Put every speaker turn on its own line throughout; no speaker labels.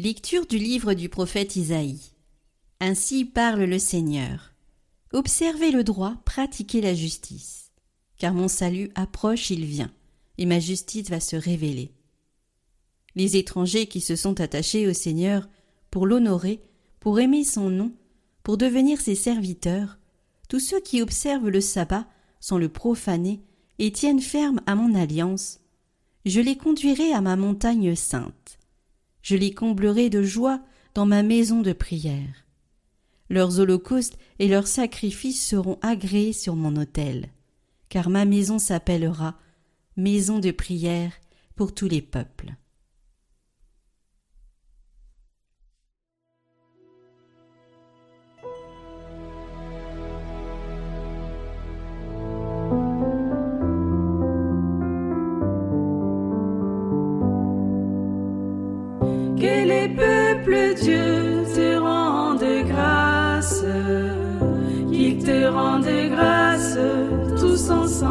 Lecture du livre du prophète Isaïe. Ainsi parle le Seigneur. Observez le droit, pratiquez la justice. Car mon salut approche, il vient, et ma justice va se révéler. Les étrangers qui se sont attachés au Seigneur pour l'honorer, pour aimer son nom, pour devenir ses serviteurs, tous ceux qui observent le sabbat sans le profaner et tiennent ferme à mon alliance, je les conduirai à ma montagne sainte je les comblerai de joie dans ma maison de prière. Leurs holocaustes et leurs sacrifices seront agréés sur mon autel, car ma maison s'appellera maison de prière pour tous les peuples.
Dieu te rende grâce, qu'il te rende grâce tous ensemble.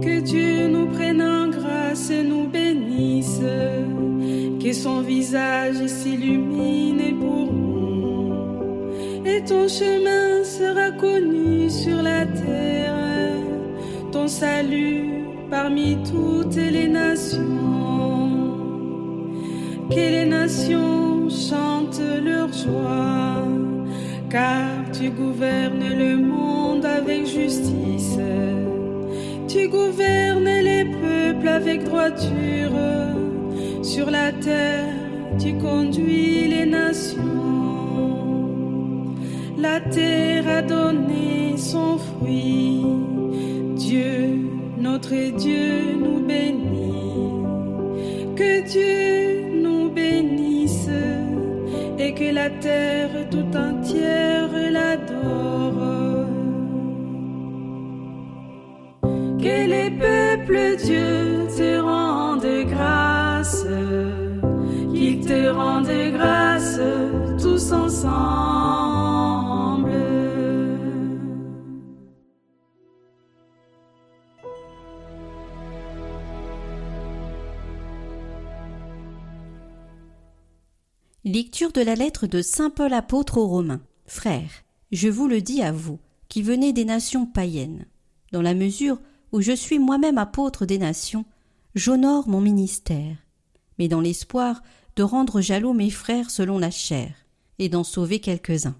Que Dieu nous prenne en grâce et nous bénisse, que son visage s'illumine pour nous, et ton chemin sera connu sur la terre, salut parmi toutes les nations. Que les nations chantent leur joie, car tu gouvernes le monde avec justice. Tu gouvernes les peuples avec droiture. Sur la terre, tu conduis les nations. La terre a donné son fruit. Notre Dieu nous bénit. Que Dieu nous bénisse et que la terre tout entière l'adore. Que les peuples Dieu te rendent grâce, qu'ils te rendent grâce tous ensemble.
Lecture de la lettre de Saint Paul apôtre aux Romains. Frères, je vous le dis à vous, qui venez des nations païennes. Dans la mesure où je suis moi-même apôtre des nations, j'honore mon ministère, mais dans l'espoir de rendre jaloux mes frères selon la chair, et d'en sauver quelques-uns.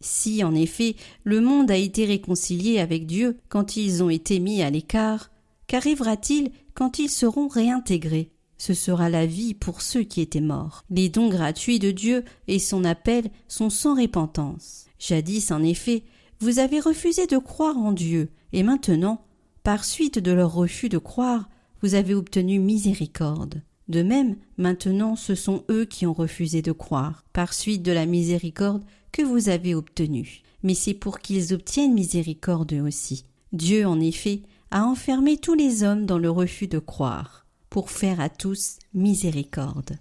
Si, en effet, le monde a été réconcilié avec Dieu quand ils ont été mis à l'écart, qu'arrivera-t-il quand ils seront réintégrés? Ce sera la vie pour ceux qui étaient morts. Les dons gratuits de Dieu et son appel sont sans repentance. Jadis, en effet, vous avez refusé de croire en Dieu, et maintenant, par suite de leur refus de croire, vous avez obtenu miséricorde. De même, maintenant, ce sont eux qui ont refusé de croire, par suite de la miséricorde que vous avez obtenue. Mais c'est pour qu'ils obtiennent miséricorde eux aussi. Dieu, en effet, a enfermé tous les hommes dans le refus de croire pour faire à tous miséricorde.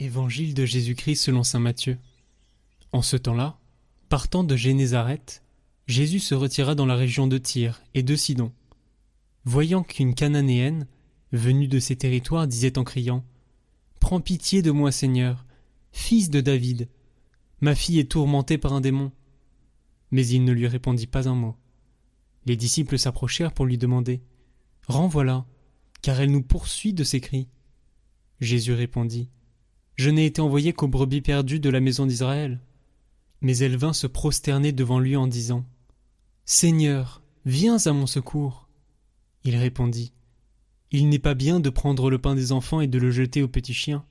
Évangile de Jésus-Christ selon saint Matthieu. En ce temps-là, partant de Génézareth, Jésus se retira dans la région de Tyr et de Sidon. Voyant qu'une Cananéenne, venue de ces territoires, disait en criant Prends pitié de moi, Seigneur, fils de David. Ma fille est tourmentée par un démon. Mais il ne lui répondit pas un mot. Les disciples s'approchèrent pour lui demander Renvoie-la, car elle nous poursuit de ses cris. Jésus répondit Je n'ai été envoyé qu'aux brebis perdues de la maison d'Israël. Mais elle vint se prosterner devant lui en disant Seigneur, viens à mon secours. Il répondit. Il n'est pas bien de prendre le pain des enfants et de le jeter aux petits chiens.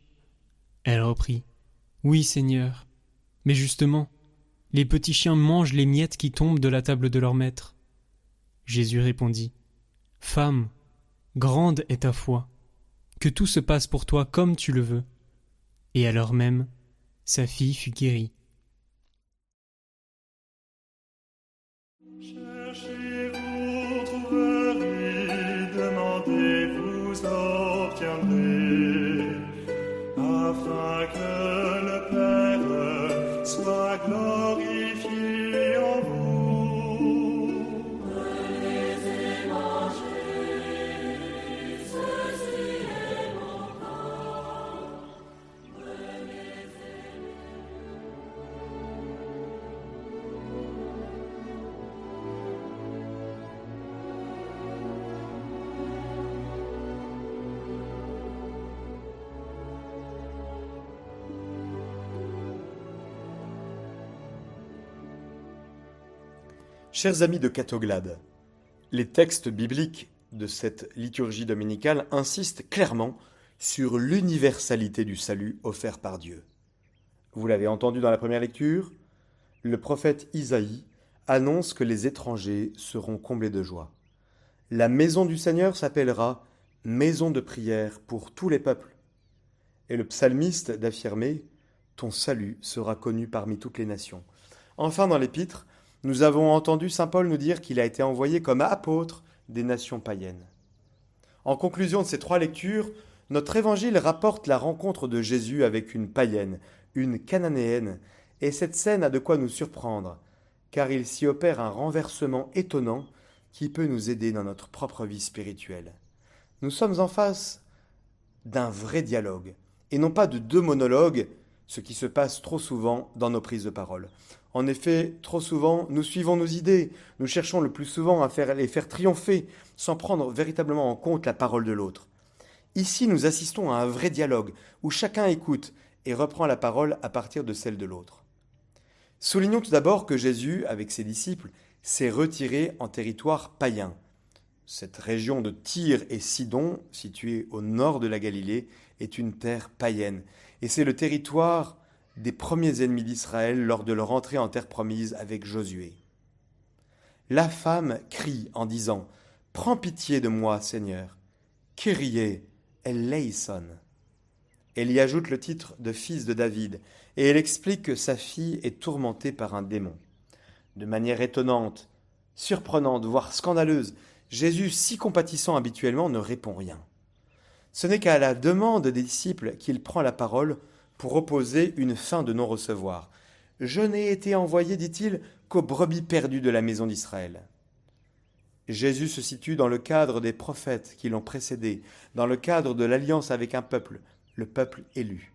Elle reprit. Oui, Seigneur. Mais justement, les petits chiens mangent les miettes qui tombent de la table de leur maître. Jésus répondit. Femme, grande est ta foi, que tout se passe pour toi comme tu le veux. Et l'heure même, sa fille fut guérie. Africa.
Chers amis de Catoglade, les textes bibliques de cette liturgie dominicale insistent clairement sur l'universalité du salut offert par Dieu. Vous l'avez entendu dans la première lecture, le prophète Isaïe annonce que les étrangers seront comblés de joie. La maison du Seigneur s'appellera maison de prière pour tous les peuples. Et le psalmiste d'affirmer Ton salut sera connu parmi toutes les nations. Enfin, dans l'épître, nous avons entendu Saint Paul nous dire qu'il a été envoyé comme apôtre des nations païennes. En conclusion de ces trois lectures, notre évangile rapporte la rencontre de Jésus avec une païenne, une cananéenne, et cette scène a de quoi nous surprendre, car il s'y opère un renversement étonnant qui peut nous aider dans notre propre vie spirituelle. Nous sommes en face d'un vrai dialogue, et non pas de deux monologues, ce qui se passe trop souvent dans nos prises de parole. En effet, trop souvent, nous suivons nos idées, nous cherchons le plus souvent à les faire triompher, sans prendre véritablement en compte la parole de l'autre. Ici, nous assistons à un vrai dialogue, où chacun écoute et reprend la parole à partir de celle de l'autre. Soulignons tout d'abord que Jésus, avec ses disciples, s'est retiré en territoire païen. Cette région de Tyr et Sidon, située au nord de la Galilée, est une terre païenne, et c'est le territoire des premiers ennemis d'Israël lors de leur entrée en terre promise avec Josué. La femme crie en disant Prends pitié de moi, Seigneur. Kyrie eleison. Elle y ajoute le titre de fils de David, et elle explique que sa fille est tourmentée par un démon. De manière étonnante, surprenante, voire scandaleuse, Jésus, si compatissant habituellement, ne répond rien. Ce n'est qu'à la demande des disciples qu'il prend la parole pour opposer une fin de non-recevoir. Je n'ai été envoyé, dit-il, qu'aux brebis perdues de la maison d'Israël. Jésus se situe dans le cadre des prophètes qui l'ont précédé, dans le cadre de l'alliance avec un peuple, le peuple élu.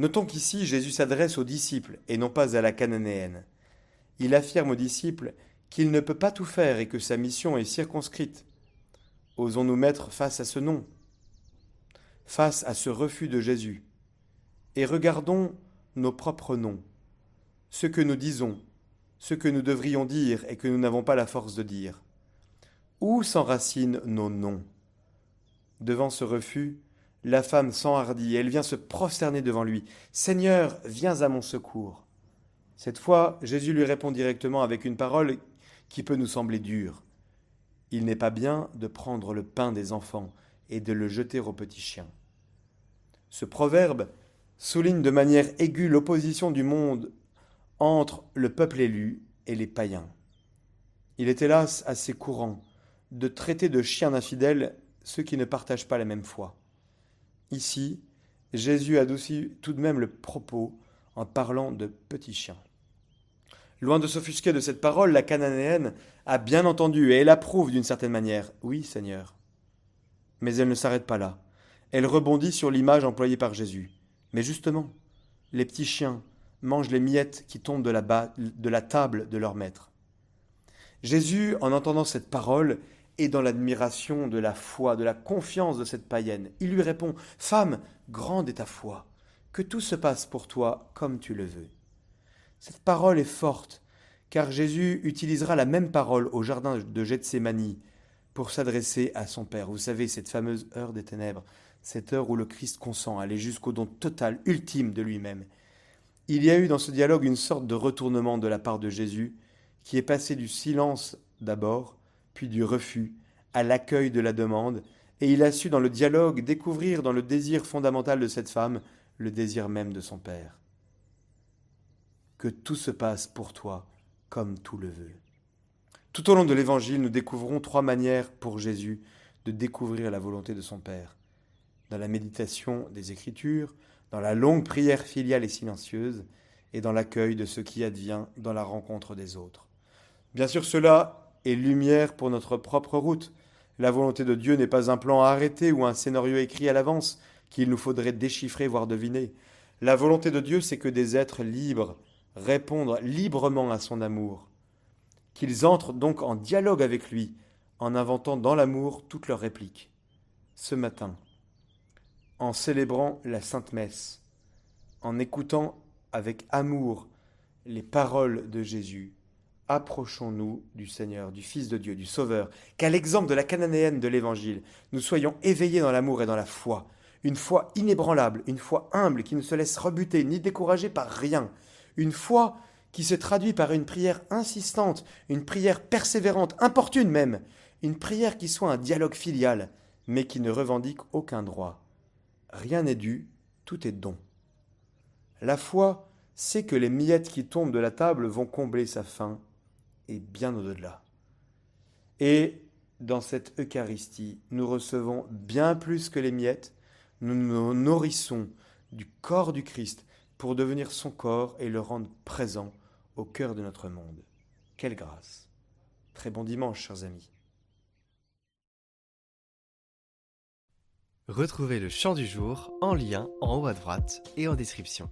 Notons qu'ici Jésus s'adresse aux disciples et non pas à la cananéenne. Il affirme aux disciples qu'il ne peut pas tout faire et que sa mission est circonscrite. Osons nous mettre face à ce nom, face à ce refus de Jésus, et regardons nos propres noms, ce que nous disons, ce que nous devrions dire et que nous n'avons pas la force de dire. Où s'enracinent nos noms? Devant ce refus, la femme s'enhardit et elle vient se prosterner devant lui. Seigneur, viens à mon secours. Cette fois, Jésus lui répond directement avec une parole qui peut nous sembler dure. Il n'est pas bien de prendre le pain des enfants et de le jeter aux petits chiens. Ce proverbe souligne de manière aiguë l'opposition du monde entre le peuple élu et les païens. Il est hélas assez courant de traiter de chiens infidèles ceux qui ne partagent pas la même foi. Ici, Jésus adoucit tout de même le propos en parlant de petits chiens. Loin de s'offusquer de cette parole, la cananéenne a bien entendu et elle approuve d'une certaine manière. Oui, Seigneur. Mais elle ne s'arrête pas là. Elle rebondit sur l'image employée par Jésus. Mais justement, les petits chiens mangent les miettes qui tombent de la, table de leur maître. Jésus, en entendant cette parole, est dans l'admiration de la foi, de la confiance de cette païenne. Il lui répond Femme, grande est ta foi, que tout se passe pour toi comme tu le veux. Cette parole est forte, car Jésus utilisera la même parole au jardin de Gethsémani pour s'adresser à son Père. Vous savez, cette fameuse heure des ténèbres, cette heure où le Christ consent à aller jusqu'au don total, ultime de lui-même. Il y a eu dans ce dialogue une sorte de retournement de la part de Jésus, qui est passé du silence d'abord, puis du refus, à l'accueil de la demande, et il a su dans le dialogue découvrir dans le désir fondamental de cette femme le désir même de son Père. Que tout se passe pour toi comme tout le veut. Tout au long de l'Évangile, nous découvrons trois manières pour Jésus de découvrir la volonté de son Père. Dans la méditation des Écritures, dans la longue prière filiale et silencieuse, et dans l'accueil de ce qui advient dans la rencontre des autres. Bien sûr, cela est lumière pour notre propre route. La volonté de Dieu n'est pas un plan arrêté ou un scénario écrit à l'avance qu'il nous faudrait déchiffrer, voire deviner. La volonté de Dieu, c'est que des êtres libres répondent librement à son amour, qu'ils entrent donc en dialogue avec lui, en inventant dans l'amour toutes leurs répliques. Ce matin, en célébrant la Sainte Messe, en écoutant avec amour les paroles de Jésus, approchons-nous du Seigneur, du Fils de Dieu, du Sauveur, qu'à l'exemple de la cananéenne de l'Évangile, nous soyons éveillés dans l'amour et dans la foi, une foi inébranlable, une foi humble qui ne se laisse rebuter ni décourager par rien, une foi qui se traduit par une prière insistante, une prière persévérante, importune même, une prière qui soit un dialogue filial, mais qui ne revendique aucun droit. Rien n'est dû, tout est don. La foi sait que les miettes qui tombent de la table vont combler sa faim, et bien au-delà. Et dans cette Eucharistie, nous recevons bien plus que les miettes, nous nous nourrissons du corps du Christ pour devenir son corps et le rendre présent au cœur de notre monde. Quelle grâce. Très bon dimanche, chers amis.
Retrouvez le chant du jour en lien en haut à droite et en description.